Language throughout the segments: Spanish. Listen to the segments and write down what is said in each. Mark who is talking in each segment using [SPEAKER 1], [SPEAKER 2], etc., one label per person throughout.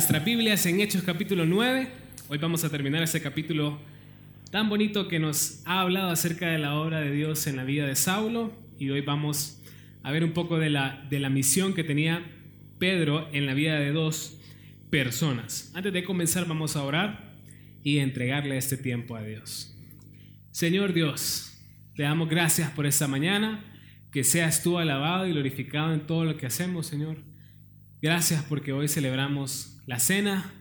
[SPEAKER 1] nuestras Biblias en Hechos capítulo 9. Hoy vamos a terminar ese capítulo tan bonito que nos ha hablado acerca de la obra de Dios en la vida de Saulo. Y hoy vamos a ver un poco de la, de la misión que tenía Pedro en la vida de dos personas. Antes de comenzar vamos a orar y entregarle este tiempo a Dios. Señor Dios, te damos gracias por esta mañana, que seas tú alabado y glorificado en todo lo que hacemos, Señor. Gracias porque hoy celebramos la cena,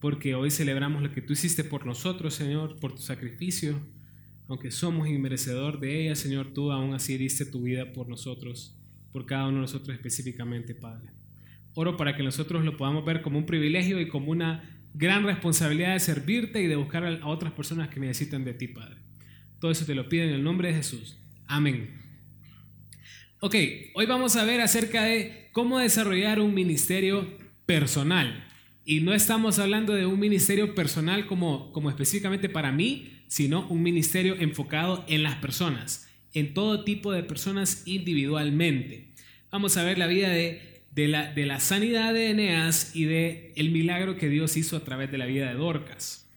[SPEAKER 1] porque hoy celebramos lo que tú hiciste por nosotros, Señor, por tu sacrificio. Aunque somos inmerecedor de ella, Señor, tú aún así diste tu vida por nosotros, por cada uno de nosotros específicamente, Padre. Oro para que nosotros lo podamos ver como un privilegio y como una gran responsabilidad de servirte y de buscar a otras personas que necesitan de ti, Padre. Todo eso te lo pido en el nombre de Jesús. Amén. Ok, hoy vamos a ver acerca de cómo desarrollar un ministerio personal. Y no estamos hablando de un ministerio personal como, como específicamente para mí, sino un ministerio enfocado en las personas, en todo tipo de personas individualmente. Vamos a ver la vida de, de, la, de la sanidad de Eneas y de el milagro que Dios hizo a través de la vida de Dorcas.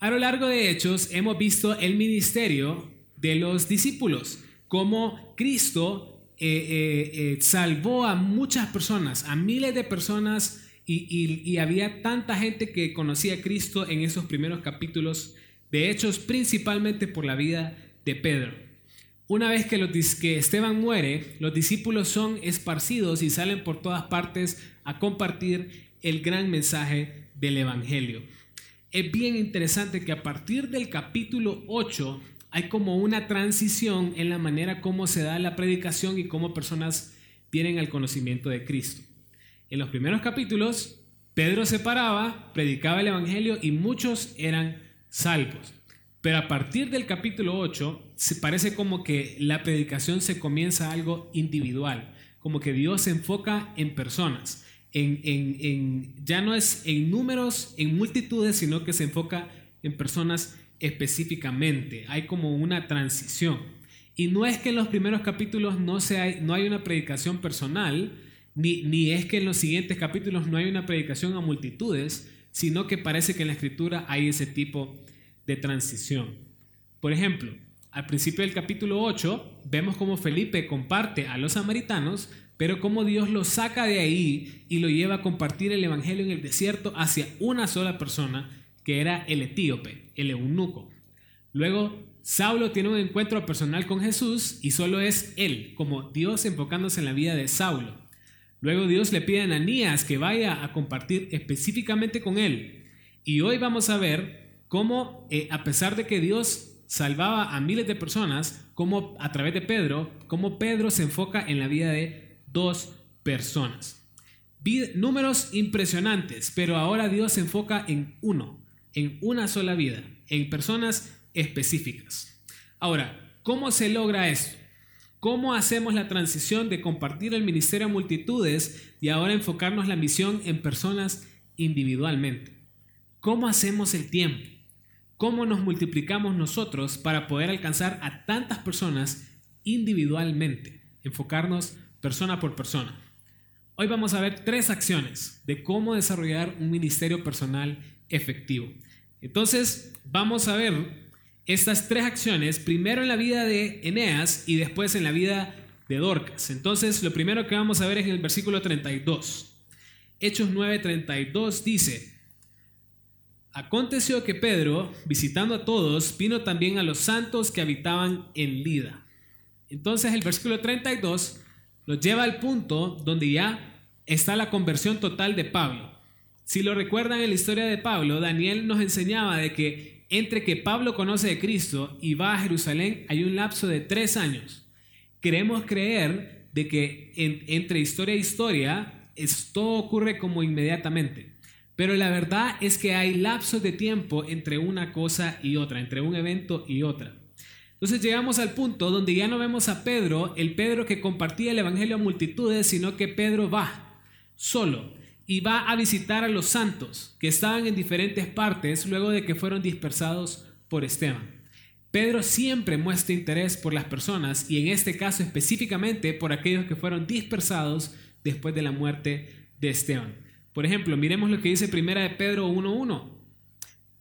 [SPEAKER 1] A lo largo de Hechos hemos visto el ministerio de los discípulos, como Cristo eh, eh, eh, salvó a muchas personas, a miles de personas, y, había tanta gente que conocía a Cristo en esos primeros capítulos de Hechos, principalmente por la vida de Pedro. Una vez que, que Esteban muere, los discípulos son esparcidos y salen por todas partes a compartir el gran mensaje del Evangelio. Es bien interesante que a partir del capítulo 8 hay como una transición en la manera como se da la predicación y cómo personas vienen al conocimiento de Cristo. En los primeros capítulos, Pedro se paraba, predicaba el Evangelio y muchos eran salvos. Pero a partir del capítulo 8, se parece como que la predicación se comienza algo individual, como que Dios se enfoca en personas, en, en, ya no es en números, en multitudes, sino que se enfoca en personas específicamente, hay como una transición. Y no es que en los primeros capítulos no, sea, no hay una predicación personal, ni, ni es que en los siguientes capítulos no hay una predicación a multitudes, sino que parece que en la escritura hay ese tipo de transición. Por ejemplo, al principio del capítulo 8 vemos cómo Felipe comparte a los samaritanos, pero cómo Dios lo saca de ahí y lo lleva a compartir el Evangelio en el desierto hacia una sola persona, que era el etíope, el eunuco. Luego, Saulo tiene un encuentro personal con Jesús y solo es él, como Dios enfocándose en la vida de Saulo. Luego Dios le pide a Ananías que vaya a compartir específicamente con él. Y hoy vamos a ver cómo, eh, a pesar de que Dios salvaba a miles de personas, como a través de Pedro, cómo Pedro se enfoca en la vida de dos personas. números impresionantes, pero ahora Dios se enfoca en uno en una sola vida, en personas específicas. Ahora, ¿cómo se logra esto? ¿Cómo hacemos la transición de compartir el ministerio a multitudes y ahora enfocarnos la misión en personas individualmente? ¿Cómo hacemos el tiempo? ¿Cómo nos multiplicamos nosotros para poder alcanzar a tantas personas individualmente? Enfocarnos persona por persona. Hoy vamos a ver tres acciones de cómo desarrollar un ministerio personal efectivo. Entonces, vamos a ver estas tres acciones, primero en la vida de Eneas y después en la vida de Dorcas. Entonces, lo primero que vamos a ver es en el versículo 32. Hechos 9:32 dice, Aconteció que Pedro, visitando a todos, vino también a los santos que habitaban en Lida. Entonces el versículo 32 nos lleva al punto donde ya está la conversión total de Pablo. Si lo recuerdan en la historia de Pablo, Daniel nos enseñaba de que entre que Pablo conoce de Cristo y va a Jerusalén hay un lapso de tres años. Queremos creer de que entre historia e historia esto ocurre como inmediatamente. Pero la verdad es que hay lapsos de tiempo entre una cosa y otra, entre un evento y otra. Entonces llegamos al punto donde ya no vemos a Pedro, el Pedro que compartía el Evangelio a multitudes, sino que Pedro va solo y va a visitar a los santos que estaban en diferentes partes luego de que fueron dispersados por Esteban. Pedro siempre muestra interés por las personas y en este caso específicamente por aquellos que fueron dispersados después de la muerte de Esteban. Por ejemplo, miremos lo que dice Primera de Pedro 1.1.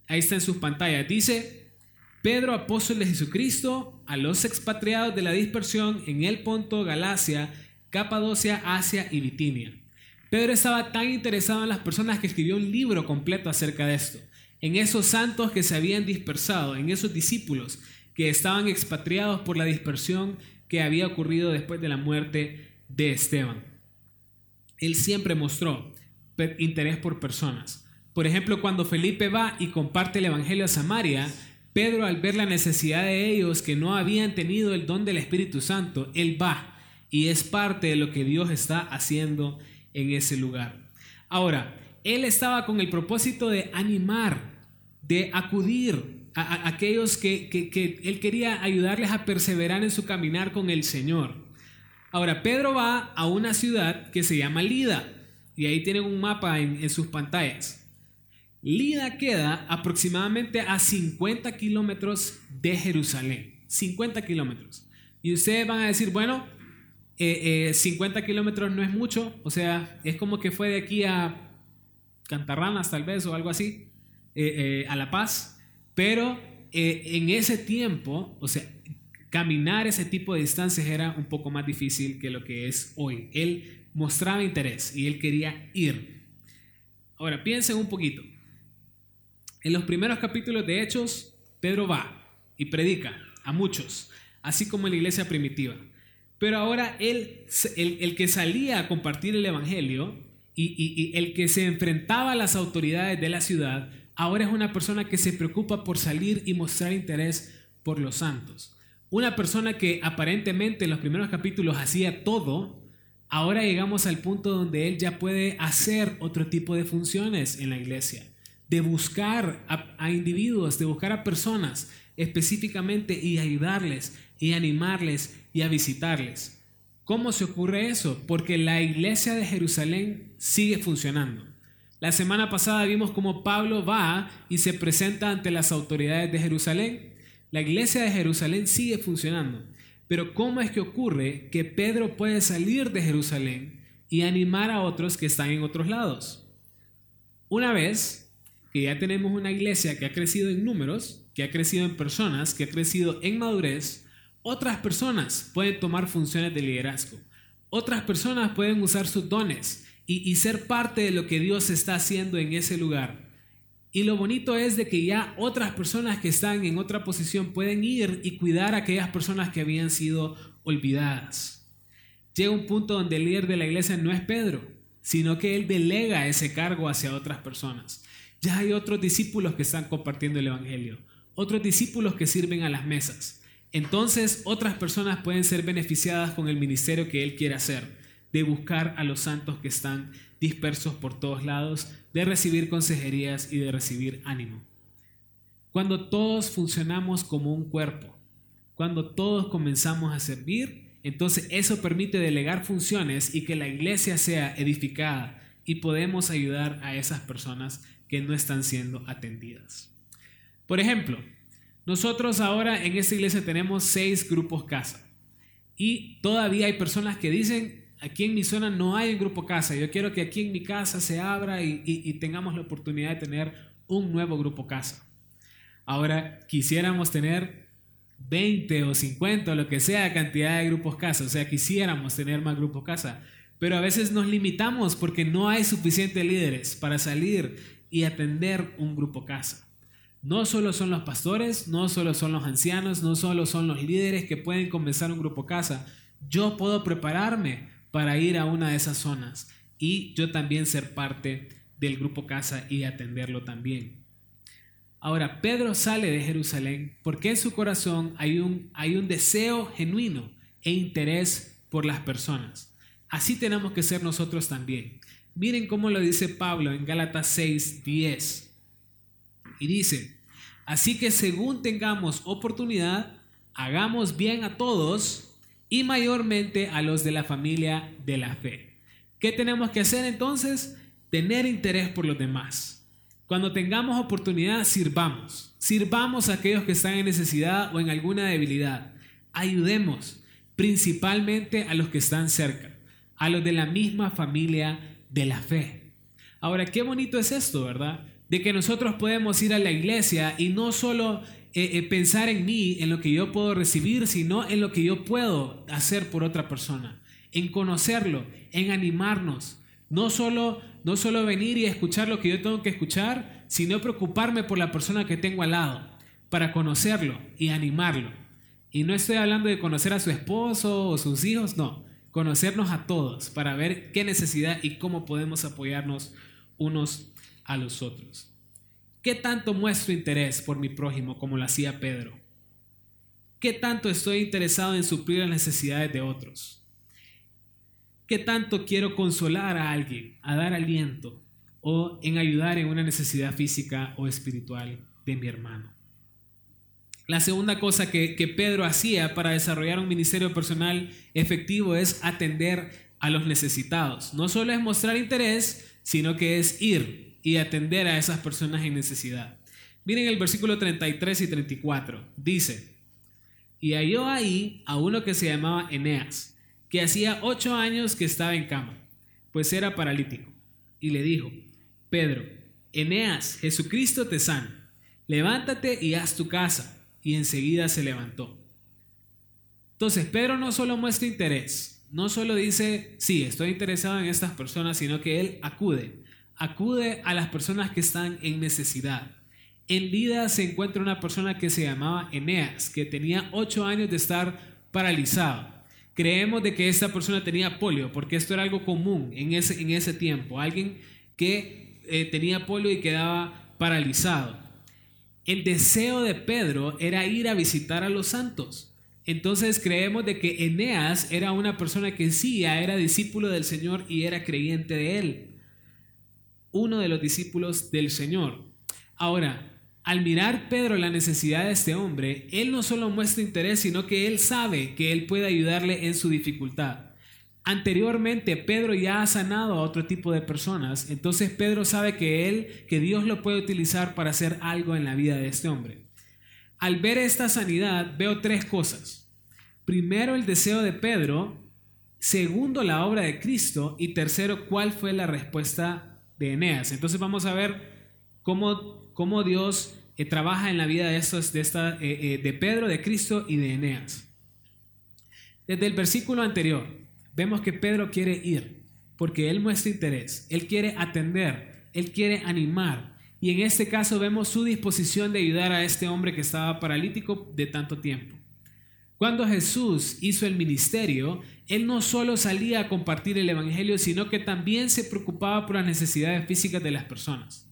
[SPEAKER 1] Ahí está en sus pantallas. Dice, Pedro, apóstol de Jesucristo, a los expatriados de la dispersión en el Ponto, Galacia, Capadocia, Asia y Bitinia. Pedro estaba tan interesado en las personas que escribió un libro completo acerca de esto, en esos santos que se habían dispersado, en esos discípulos que estaban expatriados por la dispersión que había ocurrido después de la muerte de Esteban. Él siempre mostró interés por personas. Por ejemplo, cuando Felipe va y comparte el Evangelio a Samaria, Pedro al ver la necesidad de ellos que no habían tenido el don del Espíritu Santo, él va y es parte de lo que Dios está haciendo en ese lugar. Ahora, él estaba con el propósito de animar, de acudir a, aquellos que, que él quería ayudarles a perseverar en su caminar con el Señor. Ahora, Pedro va a una ciudad que se llama Lida, y ahí tienen un mapa en, sus pantallas. Lida queda aproximadamente a 50 kilómetros de Jerusalén. 50 kilómetros. Y ustedes van a decir, bueno, 50 eh, eh, kilómetros no es mucho, o sea, es como que fue de aquí a Cantarranas tal vez o algo así, eh, a La Paz, pero en ese tiempo, o sea, caminar ese tipo de distancias era un poco más difícil que lo que es hoy. Él mostraba interés y él quería ir. Ahora, piensen un poquito. En los primeros capítulos de Hechos, Pedro va y predica a muchos, así como en la iglesia primitiva. Pero ahora él, el, que salía a compartir el Evangelio y, el que se enfrentaba a las autoridades de la ciudad, ahora es una persona que se preocupa por salir y mostrar interés por los santos. Una persona que aparentemente en los primeros capítulos hacía todo, ahora llegamos al punto donde él ya puede hacer otro tipo de funciones en la iglesia, de buscar a, individuos, de buscar a personas específicamente y ayudarles y animarles y a visitarles. ¿Cómo se ocurre eso? Porque la iglesia de Jerusalén sigue funcionando. La semana pasada vimos cómo Pablo va y se presenta ante las autoridades de Jerusalén la iglesia de Jerusalén sigue funcionando. Pero ¿cómo es que ocurre que Pedro puede salir de Jerusalén y animar a otros que están en otros lados? Una vez que ya tenemos una iglesia que ha crecido en números, que ha crecido en personas, que ha crecido en madurez, otras personas pueden tomar funciones de liderazgo. Otras personas pueden usar sus dones y, ser parte de lo que Dios está haciendo en ese lugar. Y lo bonito es de que ya otras personas que están en otra posición pueden ir y cuidar a aquellas personas que habían sido olvidadas. Llega un punto donde el líder de la iglesia no es Pedro, sino que él delega ese cargo hacia otras personas. Ya hay otros discípulos que están compartiendo el Evangelio, otros discípulos que sirven a las mesas. Entonces otras personas pueden ser beneficiadas con el ministerio que él quiere hacer, de buscar a los santos que están dispersos por todos lados, de recibir consejerías y de recibir ánimo. Cuando todos funcionamos como un cuerpo, cuando todos comenzamos a servir, entonces eso permite delegar funciones y que la iglesia sea edificada y podemos ayudar a esas personas que no están siendo atendidas. Por ejemplo, nosotros ahora en esta iglesia tenemos seis grupos casa y todavía hay personas que dicen, aquí en mi zona no hay un grupo casa. Yo quiero que aquí en mi casa se abra y, tengamos la oportunidad de tener un nuevo grupo casa. Ahora, quisiéramos tener 20 o 50 o lo que sea cantidad de grupos casa. O sea, quisiéramos tener más grupos casa. Pero a veces nos limitamos porque no hay suficientes líderes para salir y atender un grupo casa. No solo son los pastores, no solo son los ancianos, no solo son los líderes que pueden comenzar un grupo casa. Yo puedo prepararme para ir a una de esas zonas y yo también ser parte del grupo casa y atenderlo también. Ahora, Pedro sale de Jerusalén porque en su corazón hay un, hay un deseo genuino e interés por las personas. Así tenemos que ser nosotros también. Miren cómo lo dice Pablo en Gálatas 6, 10. Y dice, así que según tengamos oportunidad, hagamos bien a todos y mayormente a los de la familia de la fe. ¿Qué tenemos que hacer entonces? Tener interés por los demás. Cuando tengamos oportunidad, sirvamos. Sirvamos a aquellos que están en necesidad o en alguna debilidad. Ayudemos principalmente a los que están cerca, a los de la misma familia de la fe. Ahora, qué bonito es esto, ¿verdad? De que nosotros podemos ir a la iglesia y no solo eh, eh, pensar en mí, en lo que yo puedo recibir, sino en lo que yo puedo hacer por otra persona, en conocerlo, en animarnos. No solo, no solo venir y escuchar lo que yo tengo que escuchar, sino preocuparme por la persona que tengo al lado, para conocerlo y animarlo. Y no estoy hablando de conocer a su esposo o sus hijos, no, conocernos a todos para ver qué necesidad y cómo podemos apoyarnos unos a los otros. ¿Qué tanto muestro interés por mi prójimo como lo hacía Pedro? ¿Qué tanto estoy interesado en suplir las necesidades de otros? ¿Qué tanto quiero consolar a alguien, a dar aliento o en ayudar en una necesidad física o espiritual de mi hermano? La segunda cosa que, Pedro hacía para desarrollar un ministerio personal efectivo es atender a los necesitados. No solo es mostrar interés, sino que es ir y atender a esas personas en necesidad. Miren el versículo 33 y 34. Dice, y halló ahí a uno que se llamaba Eneas, que hacía ocho años que estaba en cama, pues era paralítico. Y le dijo, Pedro, Eneas, Jesucristo te sana, levántate y haz tu casa. Y enseguida se levantó. Entonces, Pedro no solo muestra interés, no solo dice, sí, estoy interesado en estas personas, sino que él acude acude a las personas que están en necesidad. En Lida se encuentra una persona que se llamaba Eneas, que tenía ocho años de estar paralizado. Creemos de que esta persona tenía polio, porque esto era algo común en ese, en ese tiempo. Alguien que eh, tenía polio y quedaba paralizado. El deseo de Pedro era ir a visitar a los santos. Entonces creemos de que Eneas era una persona que sí era discípulo del Señor y era creyente de él uno de los discípulos del Señor. Ahora, al mirar Pedro la necesidad de este hombre, él no solo muestra interés, sino que él sabe que él puede ayudarle en su dificultad. Anteriormente Pedro ya ha sanado a otro tipo de personas, entonces Pedro sabe que él, que Dios lo puede utilizar para hacer algo en la vida de este hombre. Al ver esta sanidad veo tres cosas. Primero el deseo de Pedro, segundo la obra de Cristo y tercero cuál fue la respuesta de Eneas. Entonces vamos a ver cómo, cómo Dios eh, trabaja en la vida de, estos, de, esta, eh, eh, de Pedro, de Cristo y de Eneas. Desde el versículo anterior vemos que Pedro quiere ir porque él muestra interés, él quiere atender, él quiere animar. Y en este caso vemos su disposición de ayudar a este hombre que estaba paralítico de tanto tiempo. Cuando Jesús hizo el ministerio, Él no solo salía a compartir el Evangelio, sino que también se preocupaba por las necesidades físicas de las personas.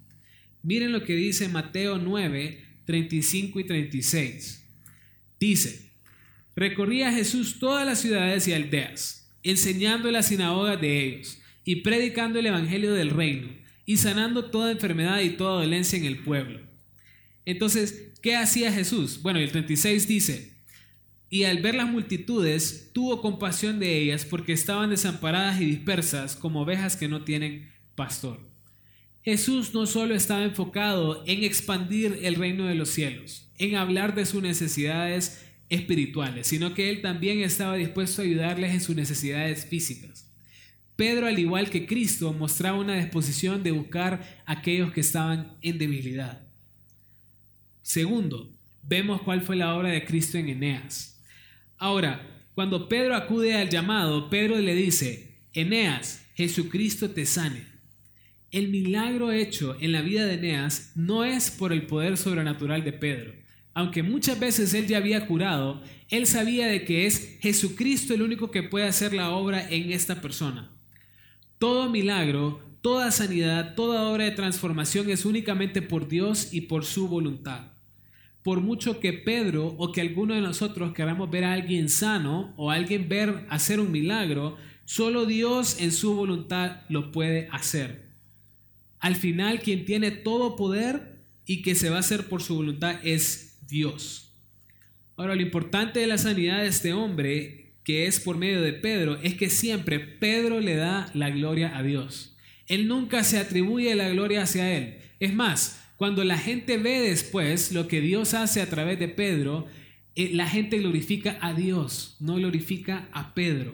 [SPEAKER 1] Miren lo que dice Mateo 9, 35 y 36. Dice, recorría Jesús todas las ciudades y aldeas, enseñando en las sinagogas de ellos y predicando el Evangelio del reino y sanando toda enfermedad y toda dolencia en el pueblo. Entonces, ¿qué hacía Jesús? Bueno, el 36 dice, y al ver las multitudes tuvo compasión de ellas porque estaban desamparadas y dispersas como ovejas que no tienen pastor. Jesús no solo estaba enfocado en expandir el reino de los cielos, en hablar de sus necesidades espirituales, sino que él también estaba dispuesto a ayudarles en sus necesidades físicas. Pedro, al igual que Cristo, mostraba una disposición de buscar a aquellos que estaban en debilidad. Segundo, vemos cuál fue la obra de Cristo en Eneas. Ahora, cuando Pedro acude al llamado, Pedro le dice, Eneas, Jesucristo te sane. El milagro hecho en la vida de Eneas no es por el poder sobrenatural de Pedro. Aunque muchas veces él ya había curado, él sabía de que es Jesucristo el único que puede hacer la obra en esta persona. Todo milagro, toda sanidad, toda obra de transformación es únicamente por Dios y por su voluntad por mucho que Pedro o que alguno de nosotros queramos ver a alguien sano o alguien ver hacer un milagro, solo Dios en su voluntad lo puede hacer. Al final, quien tiene todo poder y que se va a hacer por su voluntad es Dios. Ahora, lo importante de la sanidad de este hombre, que es por medio de Pedro, es que siempre Pedro le da la gloria a Dios. Él nunca se atribuye la gloria hacia él. Es más, cuando la gente ve después lo que Dios hace a través de Pedro, eh, la gente glorifica a Dios, no glorifica a Pedro.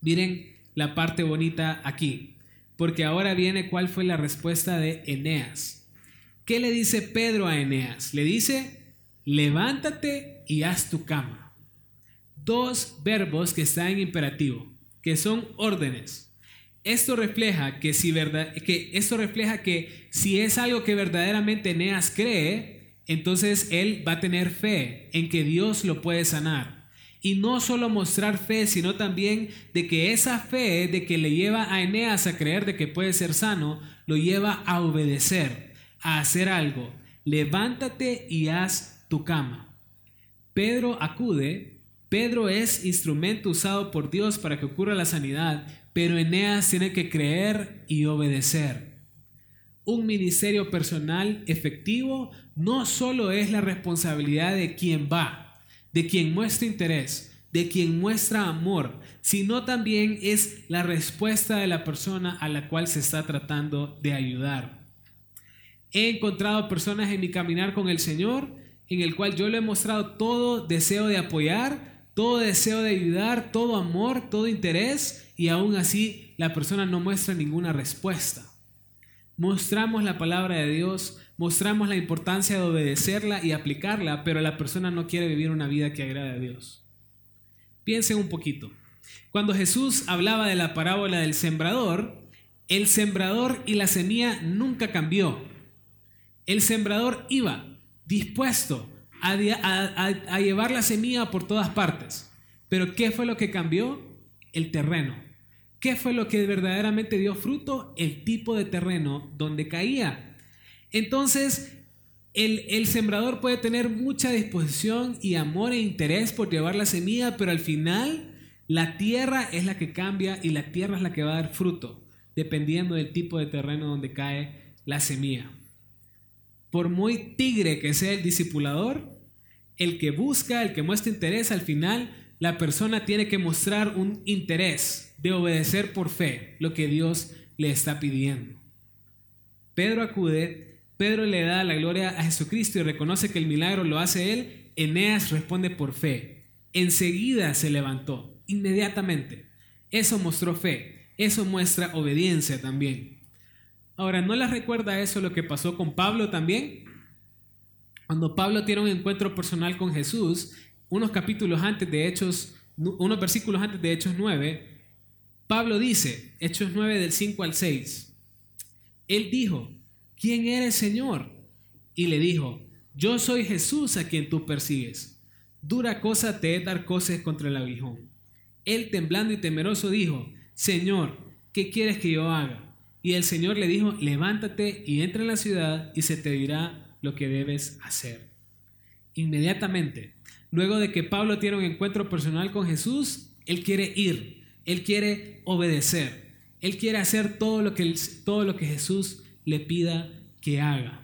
[SPEAKER 1] Miren la parte bonita aquí. porque ahora viene cuál fue la respuesta de Eneas. ¿Qué le dice Pedro a Eneas? Le dice, levántate y haz tu cama. Dos verbos que están en imperativo, que son órdenes. Esto refleja que si verdad, que esto refleja que si es algo que verdaderamente Eneas cree, entonces él va a tener fe en que Dios lo puede sanar. Y no solo mostrar fe, sino también de que esa fe de que le lleva a Eneas a creer de que puede ser sano, lo lleva a obedecer, a hacer algo. Levántate y haz tu cama. Pedro acude, Pedro es instrumento usado por Dios para que ocurra la sanidad, pero Eneas tiene que creer y obedecer. Un ministerio personal efectivo no solo es la responsabilidad de quien va, de quien muestra interés, de quien muestra amor, sino también es la respuesta de la persona a la cual se está tratando de ayudar. He encontrado personas en mi caminar con el Señor en el cual yo le he mostrado todo deseo de apoyar, todo deseo de ayudar, todo amor, todo interés, y aún así la persona no muestra ninguna respuesta. Mostramos la palabra de Dios, mostramos la importancia de obedecerla y aplicarla, pero la persona no quiere vivir una vida que agrade a Dios. Piensen un poquito. Cuando Jesús hablaba de la parábola del sembrador, el sembrador y la semilla nunca cambió. El sembrador iba dispuesto a, llevar la semilla por todas partes. Pero ¿qué fue lo que cambió? El terreno. ¿Qué fue lo que verdaderamente dio fruto? El tipo de terreno donde caía. Entonces, el, el, sembrador puede tener mucha disposición y amor e interés por llevar la semilla, pero al final la tierra es la que cambia y la tierra es la que va a dar fruto, dependiendo del tipo de terreno donde cae la semilla. Por muy tigre que sea el discipulador, el que busca, el que muestra interés, al final la persona tiene que mostrar un interés de obedecer por fe lo que Dios le está pidiendo. Pedro acude, Pedro le da la gloria a Jesucristo y reconoce que el milagro lo hace él. Eneas responde por fe. Enseguida se levantó, inmediatamente. Eso mostró fe, eso muestra obediencia también. Ahora, ¿no les recuerda eso lo que pasó con Pablo también? Cuando Pablo tiene un encuentro personal con Jesús, unos capítulos antes de Hechos, unos versículos antes de Hechos 9, Pablo dice, Hechos 9 del 5 al 6, él dijo, ¿quién eres Señor? Y le dijo, yo soy Jesús a quien tú persigues. Dura cosa te es dar cosas contra el aguijón. Él temblando y temeroso dijo, Señor, ¿qué quieres que yo haga? Y el Señor le dijo, levántate y entra en la ciudad y se te dirá lo que debes hacer. Inmediatamente, luego de que Pablo tiene un encuentro personal con Jesús, él quiere ir, él quiere obedecer, él quiere hacer todo lo que, todo lo que Jesús le pida que haga.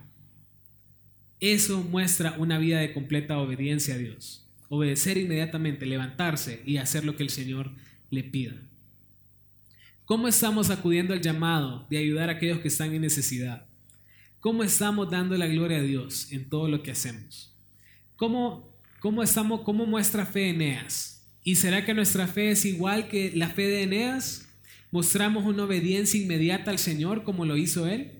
[SPEAKER 1] Eso muestra una vida de completa obediencia a Dios. Obedecer inmediatamente, levantarse y hacer lo que el Señor le pida. ¿Cómo estamos acudiendo al llamado de ayudar a aquellos que están en necesidad? ¿Cómo estamos dando la gloria a Dios en todo lo que hacemos? ¿Cómo, cómo, estamos, cómo muestra fe Eneas? ¿Y será que nuestra fe es igual que la fe de Eneas? ¿Mostramos una obediencia inmediata al Señor como lo hizo Él?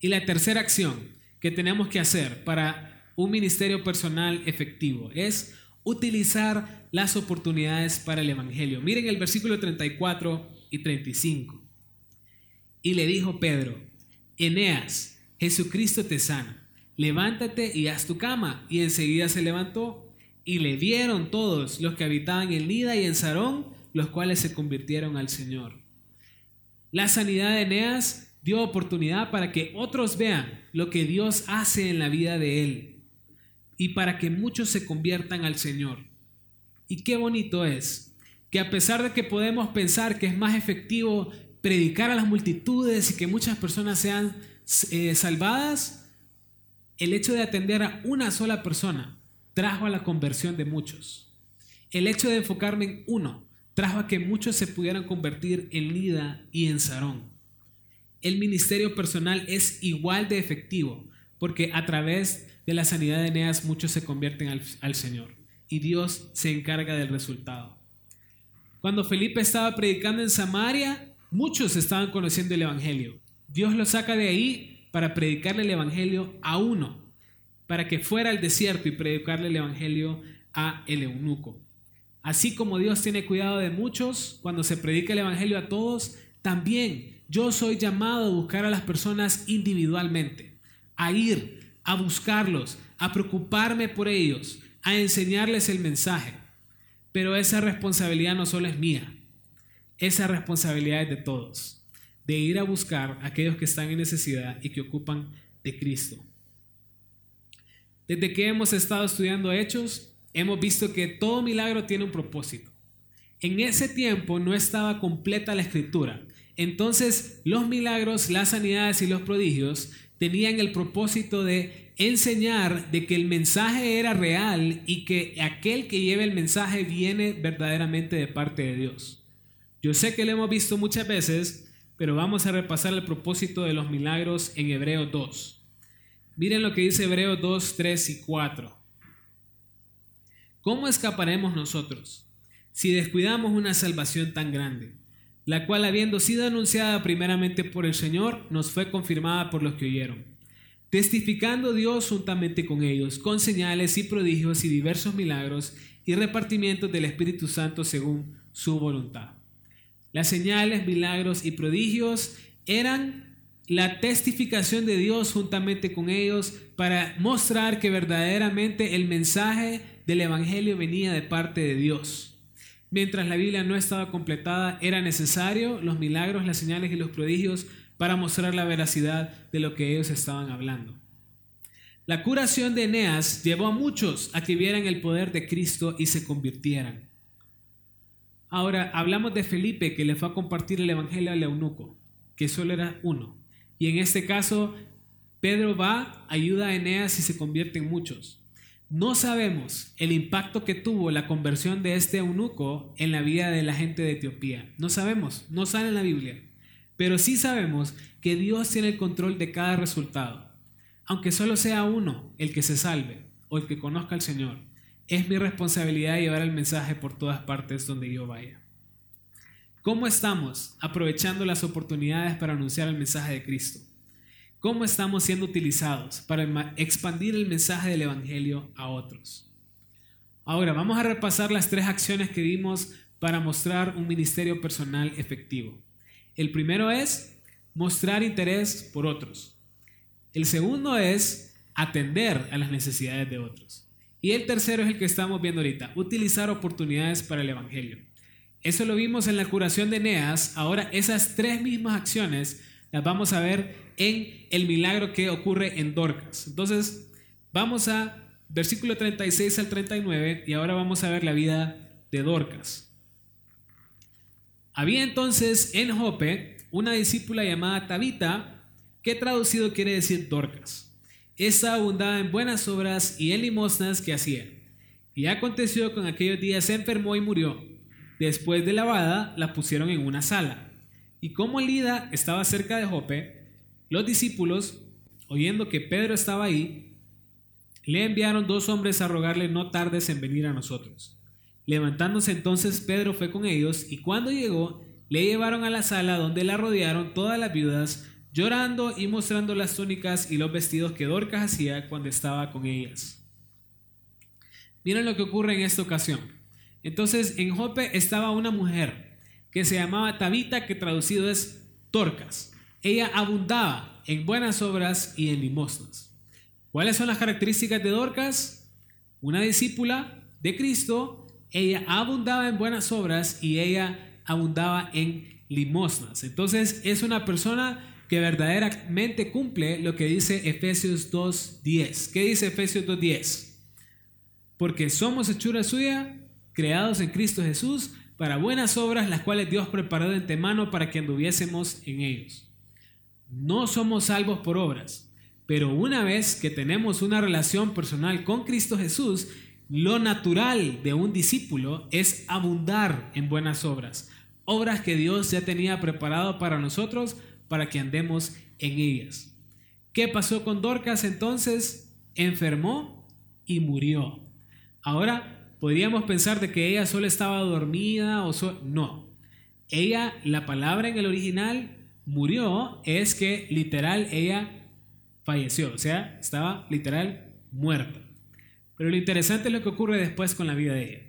[SPEAKER 1] Y la tercera acción que tenemos que hacer para un ministerio personal efectivo es utilizar las oportunidades para el Evangelio. Miren el versículo 34 y 35. Y le dijo Pedro, Eneas, Jesucristo te sana, levántate y haz tu cama. Y enseguida se levantó y le vieron todos los que habitaban en Lida y en Sarón, los cuales se convirtieron al Señor. La sanidad de Eneas dio oportunidad para que otros vean lo que Dios hace en la vida de él y para que muchos se conviertan al Señor. Y qué bonito es que a pesar de que podemos pensar que es más efectivo predicar a las multitudes y que muchas personas sean eh, salvadas, el hecho de atender a una sola persona trajo a la conversión de muchos. El hecho de enfocarme en uno trajo a que muchos se pudieran convertir en Lida y en Sarón. El ministerio personal es igual de efectivo porque a través de la sanidad de Eneas muchos se convierten al, al Señor y Dios se encarga del resultado. Cuando Felipe estaba predicando en Samaria, muchos estaban conociendo el Evangelio. Dios los saca de ahí para predicarle el Evangelio a uno, para que fuera al desierto y predicarle el Evangelio a el eunuco. Así como Dios tiene cuidado de muchos cuando se predica el Evangelio a todos, también yo soy llamado a buscar a las personas individualmente, a ir, a buscarlos, a preocuparme por ellos, a enseñarles el mensaje. Pero esa responsabilidad no solo es mía, esa responsabilidad es de todos, de ir a buscar a aquellos que están en necesidad y que ocupan de Cristo. Desde que hemos estado estudiando hechos, hemos visto que todo milagro tiene un propósito. En ese tiempo no estaba completa la escritura. Entonces los milagros, las sanidades y los prodigios tenían el propósito de enseñar de que el mensaje era real y que aquel que lleva el mensaje viene verdaderamente de parte de Dios. Yo sé que lo hemos visto muchas veces, pero vamos a repasar el propósito de los milagros en Hebreos 2. Miren lo que dice Hebreos 2, 3 y 4. ¿Cómo escaparemos nosotros si descuidamos una salvación tan grande, la cual habiendo sido anunciada primeramente por el Señor, nos fue confirmada por los que oyeron? Testificando Dios juntamente con ellos, con señales y prodigios y diversos milagros y repartimientos del Espíritu Santo según su voluntad. Las señales, milagros y prodigios eran la testificación de Dios juntamente con ellos para mostrar que verdaderamente el mensaje del Evangelio venía de parte de Dios. Mientras la Biblia no estaba completada, era necesario los milagros, las señales y los prodigios para mostrar la veracidad de lo que ellos estaban hablando. La curación de Eneas llevó a muchos a que vieran el poder de Cristo y se convirtieran. Ahora hablamos de Felipe que le fue a compartir el Evangelio al eunuco, que solo era uno. Y en este caso, Pedro va, ayuda a Eneas y se convierten muchos. No sabemos el impacto que tuvo la conversión de este eunuco en la vida de la gente de Etiopía. No sabemos, no sale en la Biblia. Pero sí sabemos que Dios tiene el control de cada resultado. Aunque solo sea uno el que se salve o el que conozca al Señor, es mi responsabilidad llevar el mensaje por todas partes donde yo vaya. ¿Cómo estamos aprovechando las oportunidades para anunciar el mensaje de Cristo? ¿Cómo estamos siendo utilizados para expandir el mensaje del Evangelio a otros? Ahora vamos a repasar las tres acciones que vimos para mostrar un ministerio personal efectivo. El primero es mostrar interés por otros. El segundo es atender a las necesidades de otros. Y el tercero es el que estamos viendo ahorita, utilizar oportunidades para el Evangelio. Eso lo vimos en la curación de Eneas. Ahora esas tres mismas acciones las vamos a ver en el milagro que ocurre en Dorcas. Entonces, vamos a versículo 36 al 39 y ahora vamos a ver la vida de Dorcas. Había entonces en Jope una discípula llamada Tabita, que traducido quiere decir Dorcas. Esta abundaba en buenas obras y en limosnas que hacía. Y aconteció que en aquellos días se enfermó y murió. Después de lavada, la pusieron en una sala. Y como Lida estaba cerca de Jope, los discípulos, oyendo que Pedro estaba ahí, le enviaron dos hombres a rogarle no tardes en venir a nosotros. Levantándose entonces Pedro fue con ellos y cuando llegó le llevaron a la sala donde la rodearon todas las viudas, llorando y mostrando las túnicas y los vestidos que Dorcas hacía cuando estaba con ellas. Miren lo que ocurre en esta ocasión. Entonces en Jope estaba una mujer que se llamaba Tabita, que traducido es Torcas. Ella abundaba en buenas obras y en limosnas. ¿Cuáles son las características de Dorcas? Una discípula de Cristo, ella abundaba en buenas obras y ella abundaba en limosnas. Entonces es una persona que verdaderamente cumple lo que dice Efesios 2.10. ¿Qué dice Efesios 2.10? Porque somos hechura suya, creados en Cristo Jesús, para buenas obras, las cuales Dios preparó de antemano para que anduviésemos en ellos. No somos salvos por obras, pero una vez que tenemos una relación personal con Cristo Jesús, lo natural de un discípulo es abundar en buenas obras, obras que Dios ya tenía preparado para nosotros para que andemos en ellas. ¿Qué pasó con Dorcas entonces? Enfermó y murió. Ahora, podríamos pensar de que ella solo estaba dormida o no. Ella, la palabra en el original, murió, es que literal ella falleció, o sea, estaba literal muerta. Pero lo interesante es lo que ocurre después con la vida de ella.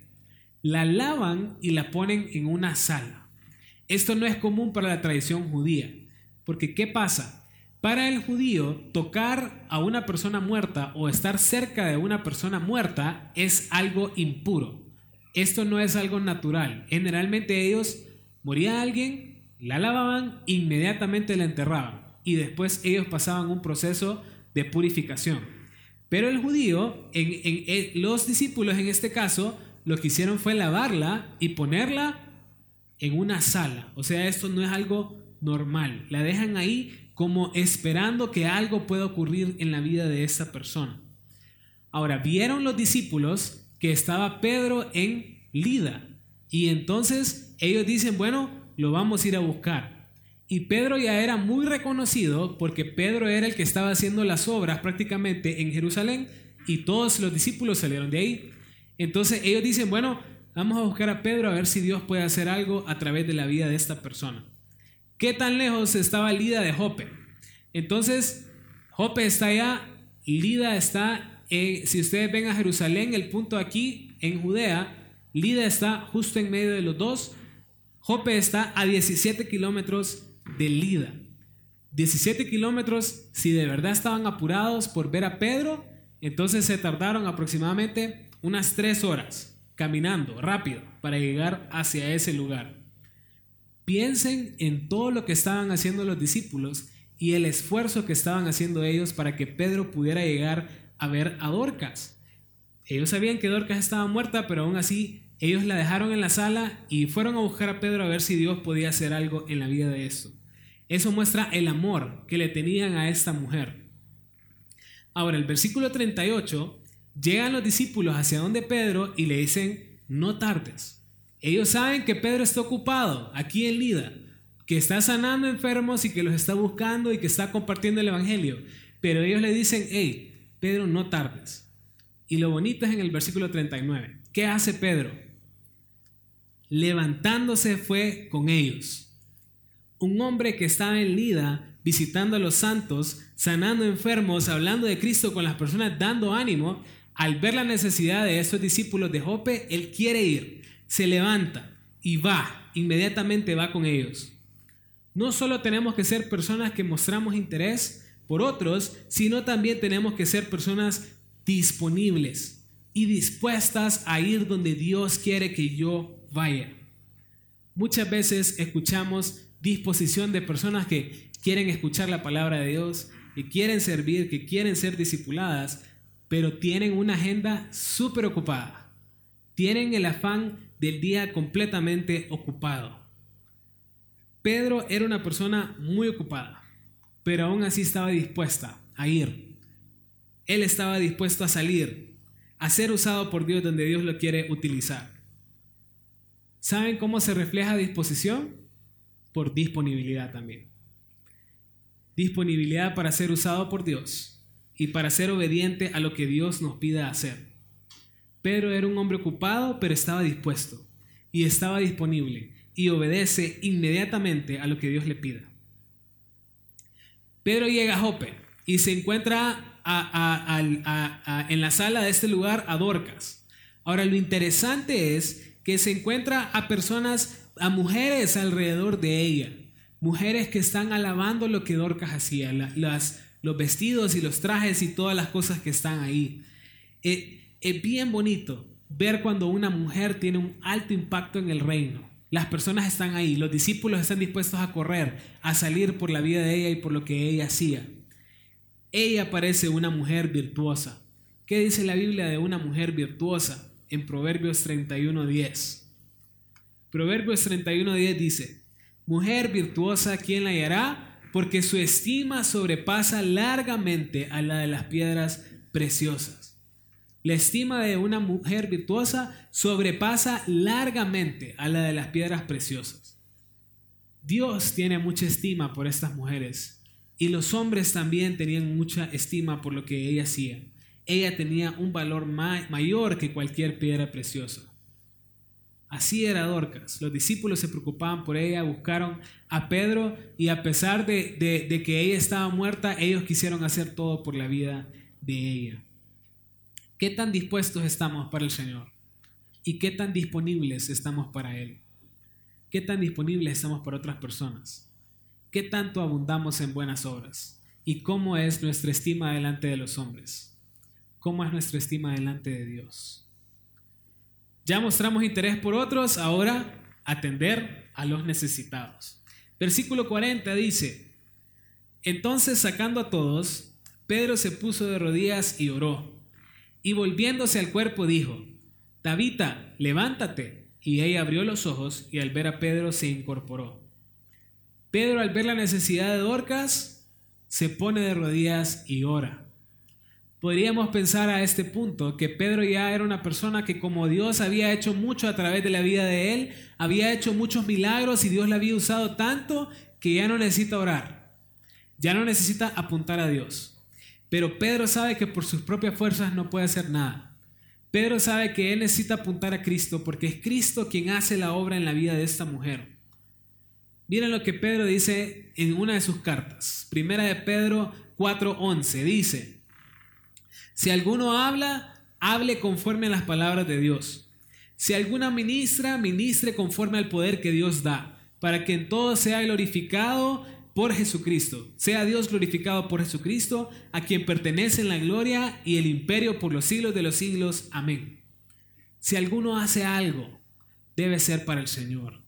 [SPEAKER 1] La lavan y la ponen en una sala. Esto no es común para la tradición judía, porque ¿qué pasa? Para el judío, tocar a una persona muerta o estar cerca de una persona muerta es algo impuro. Esto no es algo natural. Generalmente ellos moría alguien, la lavaban, inmediatamente la enterraban y después ellos pasaban un proceso de purificación. Pero el judío, los discípulos en este caso, lo que hicieron fue lavarla y ponerla en una sala. O sea, esto no es algo normal. La dejan ahí como esperando que algo pueda ocurrir en la vida de esta persona. Ahora, vieron los discípulos que estaba Pedro en Lida. Y entonces ellos dicen, bueno, lo vamos a ir a buscar. Y Pedro ya era muy reconocido porque Pedro era el que estaba haciendo las obras prácticamente en Jerusalén y todos los discípulos salieron de ahí. Entonces ellos dicen, bueno, vamos a buscar a Pedro a ver si Dios puede hacer algo a través de la vida de esta persona. ¿Qué tan lejos estaba Lida de Jope? Entonces, Jope está allá, Lida está, si ustedes ven a Jerusalén, el punto aquí en Judea, Lida está justo en medio de los dos, Jope está a 17 kilómetros de Lida. 17 kilómetros, si de verdad estaban apurados por ver a Pedro, entonces se tardaron aproximadamente unas 3 horas caminando rápido para llegar hacia ese lugar. Piensen en todo lo que estaban haciendo los discípulos y el esfuerzo que estaban haciendo ellos para que Pedro pudiera llegar a ver a Dorcas. Ellos sabían que Dorcas estaba muerta, pero aún así ellos la dejaron en la sala y fueron a buscar a Pedro a ver si Dios podía hacer algo en la vida de esto. Eso muestra el amor que le tenían a esta mujer. Ahora, el versículo 38, llegan los discípulos hacia donde Pedro y le dicen, no tardes. Ellos saben que Pedro está ocupado aquí en Lida, que está sanando enfermos y que los está buscando y que está compartiendo el Evangelio. Pero ellos le dicen, hey, Pedro, no tardes. Y lo bonito es en el versículo 39. ¿Qué hace Pedro? Levantándose fue con ellos un hombre que estaba en Lida visitando a los santos, sanando enfermos, hablando de Cristo con las personas, dando ánimo, al ver la necesidad de esos discípulos de Jope, él quiere ir, se levanta y va, inmediatamente va con ellos. No solo tenemos que ser personas que mostramos interés por otros, sino también tenemos que ser personas disponibles y dispuestas a ir donde Dios quiere que yo vaya. Muchas veces escuchamos disposición de personas que quieren escuchar la palabra de Dios, que quieren servir, que quieren ser discipuladas, pero tienen una agenda súper ocupada. Tienen el afán del día completamente ocupado. Pedro era una persona muy ocupada, pero aún así estaba dispuesta a ir. Él estaba dispuesto a salir, a ser usado por Dios donde Dios lo quiere utilizar. ¿Saben cómo se refleja disposición? Por disponibilidad también. Disponibilidad para ser usado por Dios y para ser obediente a lo que Dios nos pida hacer. Pedro era un hombre ocupado, pero estaba dispuesto y estaba disponible y obedece inmediatamente a lo que Dios le pida. Pedro llega a Jope y se encuentra en la sala de este lugar a Dorcas. Ahora lo interesante es que se encuentra a personas a mujeres alrededor de ella, mujeres que están alabando lo que Dorcas hacía, las, los vestidos y los trajes y todas las cosas que están ahí. Eh, es bien bonito ver cuando una mujer tiene un alto impacto en el reino. Las personas están ahí, los discípulos están dispuestos a correr, a salir por la vida de ella y por lo que ella hacía. Ella parece una mujer virtuosa. ¿Qué dice la Biblia de una mujer virtuosa? En Proverbios 31:10. Proverbios 31.10 dice, Mujer virtuosa, ¿quién la hallará? Porque su estima sobrepasa largamente a la de las piedras preciosas. La estima de una mujer virtuosa sobrepasa largamente a la de las piedras preciosas. Dios tiene mucha estima por estas mujeres y los hombres también tenían mucha estima por lo que ella hacía. Ella tenía un valor mayor que cualquier piedra preciosa. Así era Dorcas. Los discípulos se preocupaban por ella, buscaron a Pedro y a pesar de, que ella estaba muerta, ellos quisieron hacer todo por la vida de ella. ¿Qué tan dispuestos estamos para el Señor? ¿Y qué tan disponibles estamos para Él? ¿Qué tan disponibles estamos para otras personas? ¿Qué tanto abundamos en buenas obras? ¿Y cómo es nuestra estima delante de los hombres? ¿Cómo es nuestra estima delante de Dios? Ya mostramos interés por otros, ahora atender a los necesitados. Versículo 40 dice, entonces sacando a todos, Pedro se puso de rodillas y oró, y volviéndose al cuerpo dijo, Tabita, levántate. Y ella abrió los ojos y al ver a Pedro se incorporó. Pedro al ver la necesidad de Dorcas, se pone de rodillas y ora. Podríamos pensar a este punto que Pedro ya era una persona que como Dios había hecho mucho a través de la vida de él, había hecho muchos milagros y Dios le había usado tanto que ya no necesita orar, ya no necesita apuntar a Dios. Pero Pedro sabe que por sus propias fuerzas no puede hacer nada. Pedro sabe que él necesita apuntar a Cristo porque es Cristo quien hace la obra en la vida de esta mujer. Miren lo que Pedro dice en una de sus cartas. Primera de Pedro 4:11 dice, si alguno habla, hable conforme a las palabras de Dios. Si alguna ministra, ministre conforme al poder que Dios da, para que en todo sea glorificado por Jesucristo. Sea Dios glorificado por Jesucristo, a quien pertenecen la gloria y el imperio por los siglos de los siglos. Amén. Si alguno hace algo, debe ser para el Señor.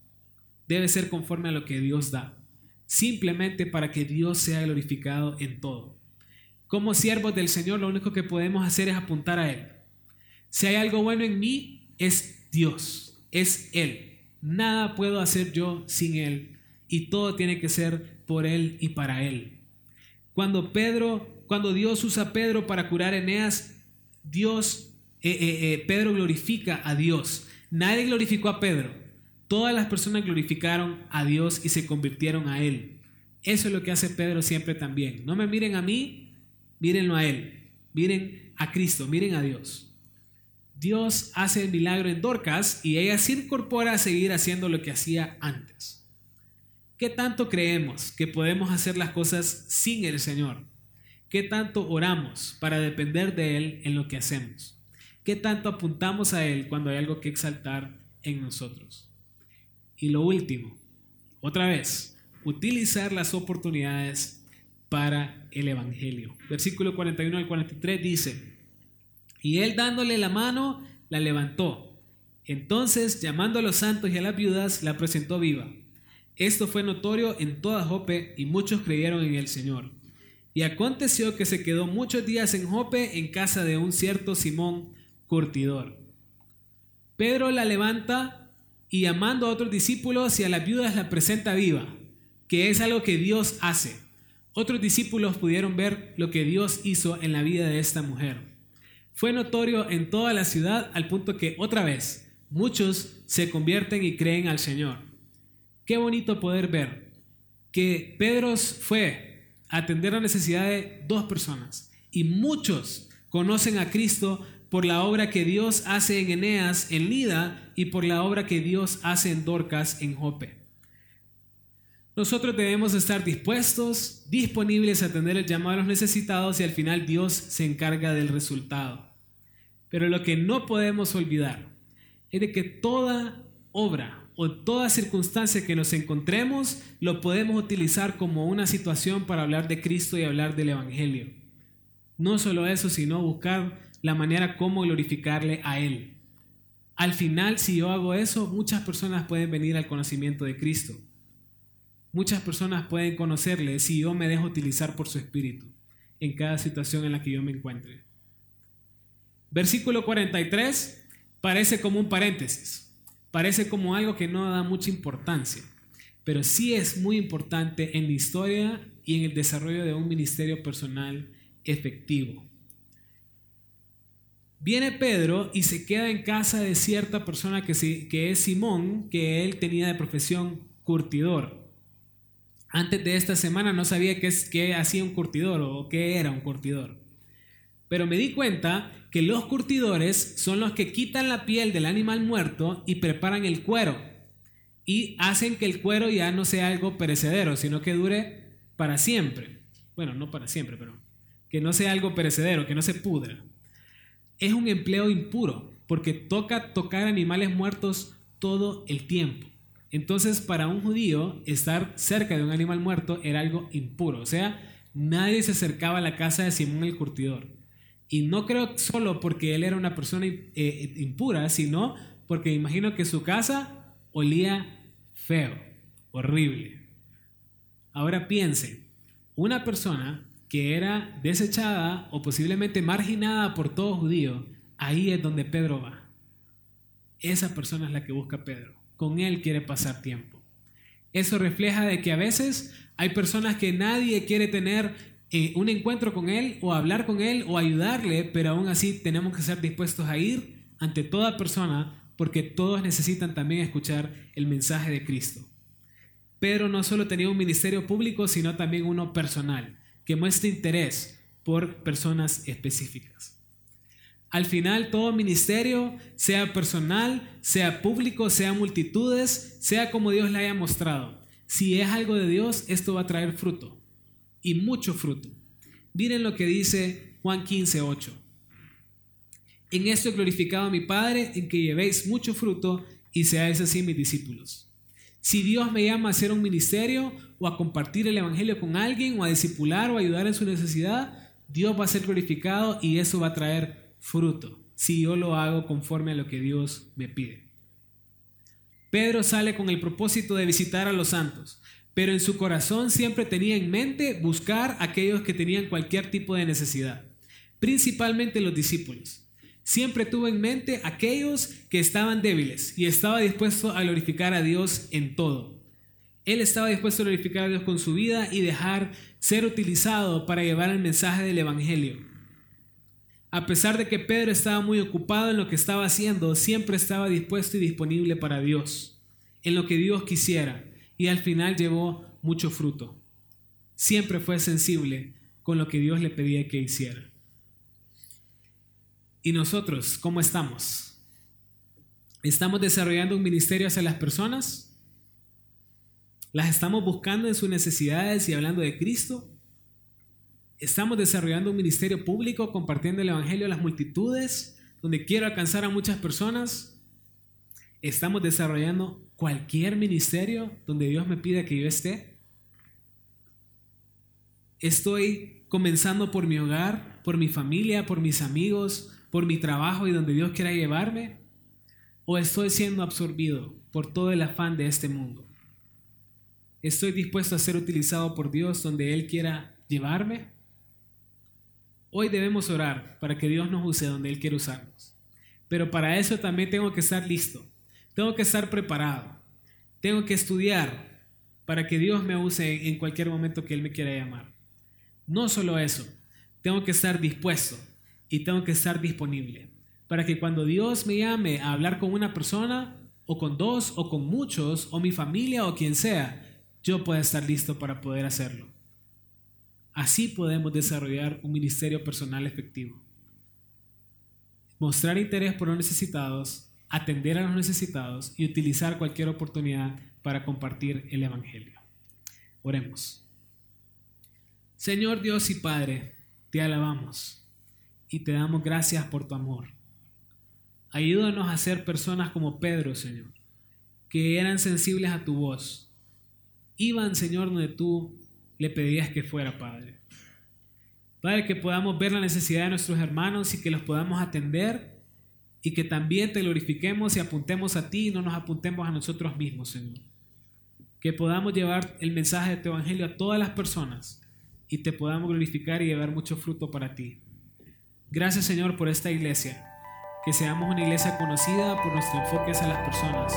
[SPEAKER 1] Debe ser conforme a lo que Dios da. Simplemente para que Dios sea glorificado en todo. Como siervos del Señor, lo único que podemos hacer es apuntar a Él. Si hay algo bueno en mí, es Dios, es Él. Nada puedo hacer yo sin Él y todo tiene que ser por Él y para Él. Cuando Pedro, cuando Dios usa a Pedro para curar a Eneas, Dios, eh, eh, eh, Pedro glorifica a Dios. Nadie glorificó a Pedro. Todas las personas glorificaron a Dios y se convirtieron a Él. Eso es lo que hace Pedro siempre también. No me miren a mí, mírenlo a Él, miren a Cristo, miren a Dios. Dios hace el milagro en Dorcas y ella se incorpora a seguir haciendo lo que hacía antes. ¿Qué tanto creemos que podemos hacer las cosas sin el Señor? ¿Qué tanto oramos para depender de Él en lo que hacemos? ¿Qué tanto apuntamos a Él cuando hay algo que exaltar en nosotros? Y lo último, otra vez, utilizar las oportunidades para el Evangelio. Versículo 41 al 43 dice, y él dándole la mano, la levantó. Entonces, llamando a los santos y a las viudas, la presentó viva. Esto fue notorio en toda Jope y muchos creyeron en el Señor. Y aconteció que se quedó muchos días en Jope en casa de un cierto Simón curtidor. Pedro la levanta y llamando a otros discípulos y a las viudas la presenta viva, que es algo que Dios hace. Otros discípulos pudieron ver lo que Dios hizo en la vida de esta mujer. Fue notorio en toda la ciudad al punto que otra vez muchos se convierten y creen al Señor. Qué bonito poder ver que Pedro fue a atender la necesidad de dos personas y muchos conocen a Cristo por la obra que Dios hace en Eneas, en Lida, y por la obra que Dios hace en Dorcas, en Jope. Nosotros debemos estar dispuestos, disponibles a atender el llamado a los necesitados y al final Dios se encarga del resultado. Pero lo que no podemos olvidar es de que toda obra o toda circunstancia que nos encontremos lo podemos utilizar como una situación para hablar de Cristo y hablar del Evangelio. No solo eso, sino buscar la manera como glorificarle a Él. Al final, si yo hago eso, muchas personas pueden venir al conocimiento de Cristo. Muchas personas pueden conocerle si yo me dejo utilizar por su espíritu en cada situación en la que yo me encuentre. Versículo 43 parece como un paréntesis, parece como algo que no da mucha importancia, pero sí es muy importante en la historia y en el desarrollo de un ministerio personal efectivo. Viene Pedro y se queda en casa de cierta persona que, es Simón, que él tenía de profesión curtidor. Antes de esta semana no sabía qué, es, qué hacía un curtidor o qué era un curtidor. Pero me di cuenta que los curtidores son los que quitan la piel del animal muerto y preparan el cuero y hacen que el cuero ya no sea algo perecedero, sino que dure para siempre. Bueno, no para siempre, pero que no sea algo perecedero, que no se pudra. Es un empleo impuro, porque toca tocar animales muertos todo el tiempo. Entonces, para un judío, estar cerca de un animal muerto era algo impuro. O sea, nadie se acercaba a la casa de Simón el curtidor. Y no creo solo porque él era una persona eh, impura, sino porque imagino que su casa olía feo, horrible. Ahora piense, una persona que era desechada o posiblemente marginada por todo judío, ahí es donde Pedro va. Esa persona es la que busca Pedro con Él quiere pasar tiempo. Eso refleja de que a veces hay personas que nadie quiere tener eh, un encuentro con Él o hablar con Él o ayudarle, pero aún así tenemos que estar dispuestos a ir ante toda persona porque todos necesitan también escuchar el mensaje de Cristo. Pedro no solo tenía un ministerio público, sino también uno personal, que muestra interés por personas específicas. Al final, todo ministerio, sea personal, sea público, sea multitudes, sea como Dios le haya mostrado, si es algo de Dios, esto va a traer fruto y mucho fruto. Miren lo que dice Juan 15, 8. En esto he glorificado a mi Padre, en que llevéis mucho fruto y seáis así mis discípulos. Si Dios me llama a hacer un ministerio o a compartir el Evangelio con alguien o a discipular o ayudar en su necesidad, Dios va a ser glorificado y eso va a traer fruto si yo lo hago conforme a lo que Dios me pide. Pedro sale con el propósito de visitar a los santos, pero en su corazón siempre tenía en mente buscar a aquellos que tenían cualquier tipo de necesidad, principalmente los discípulos. Siempre tuvo en mente aquellos que estaban débiles y estaba dispuesto a glorificar a Dios en todo. Él estaba dispuesto a glorificar a Dios con su vida y dejar ser utilizado para llevar el mensaje del Evangelio. A pesar de que Pedro estaba muy ocupado en lo que estaba haciendo, siempre estaba dispuesto y disponible para Dios, en lo que Dios quisiera, y al final llevó mucho fruto. Siempre fue sensible con lo que Dios le pedía que hiciera. ¿Y nosotros cómo estamos? ¿Estamos desarrollando un ministerio hacia las personas? ¿Las estamos buscando en sus necesidades y hablando de Cristo? Estamos desarrollando un ministerio público compartiendo el Evangelio a las multitudes, donde quiero alcanzar a muchas personas. Estamos desarrollando cualquier ministerio donde Dios me pida que yo esté. Estoy comenzando por mi hogar, por mi familia, por mis amigos, por mi trabajo y donde Dios quiera llevarme. ¿O estoy siendo absorbido por todo el afán de este mundo? ¿Estoy dispuesto a ser utilizado por Dios donde Él quiera llevarme? Hoy debemos orar para que Dios nos use donde Él quiere usarnos. Pero para eso también tengo que estar listo. Tengo que estar preparado. Tengo que estudiar para que Dios me use en cualquier momento que Él me quiera llamar. No solo eso, tengo que estar dispuesto y tengo que estar disponible para que cuando Dios me llame a hablar con una persona o con dos o con muchos o mi familia o quien sea, yo pueda estar listo para poder hacerlo. Así podemos desarrollar un ministerio personal efectivo. Mostrar interés por los necesitados, atender a los necesitados y utilizar cualquier oportunidad para compartir el Evangelio. Oremos. Señor Dios y Padre, te alabamos y te damos gracias por tu amor. Ayúdanos a ser personas como Pedro, Señor, que eran sensibles a tu voz. Iban, Señor, donde tú le pedías que fuera, Padre. Padre, que podamos ver la necesidad de nuestros hermanos y que los podamos atender y que también te glorifiquemos y apuntemos a ti y no nos apuntemos a nosotros mismos, Señor. Que podamos llevar el mensaje de tu evangelio a todas las personas y te podamos glorificar y llevar mucho fruto para ti. Gracias, Señor, por esta iglesia. Que seamos una iglesia conocida por nuestro enfoque hacia las personas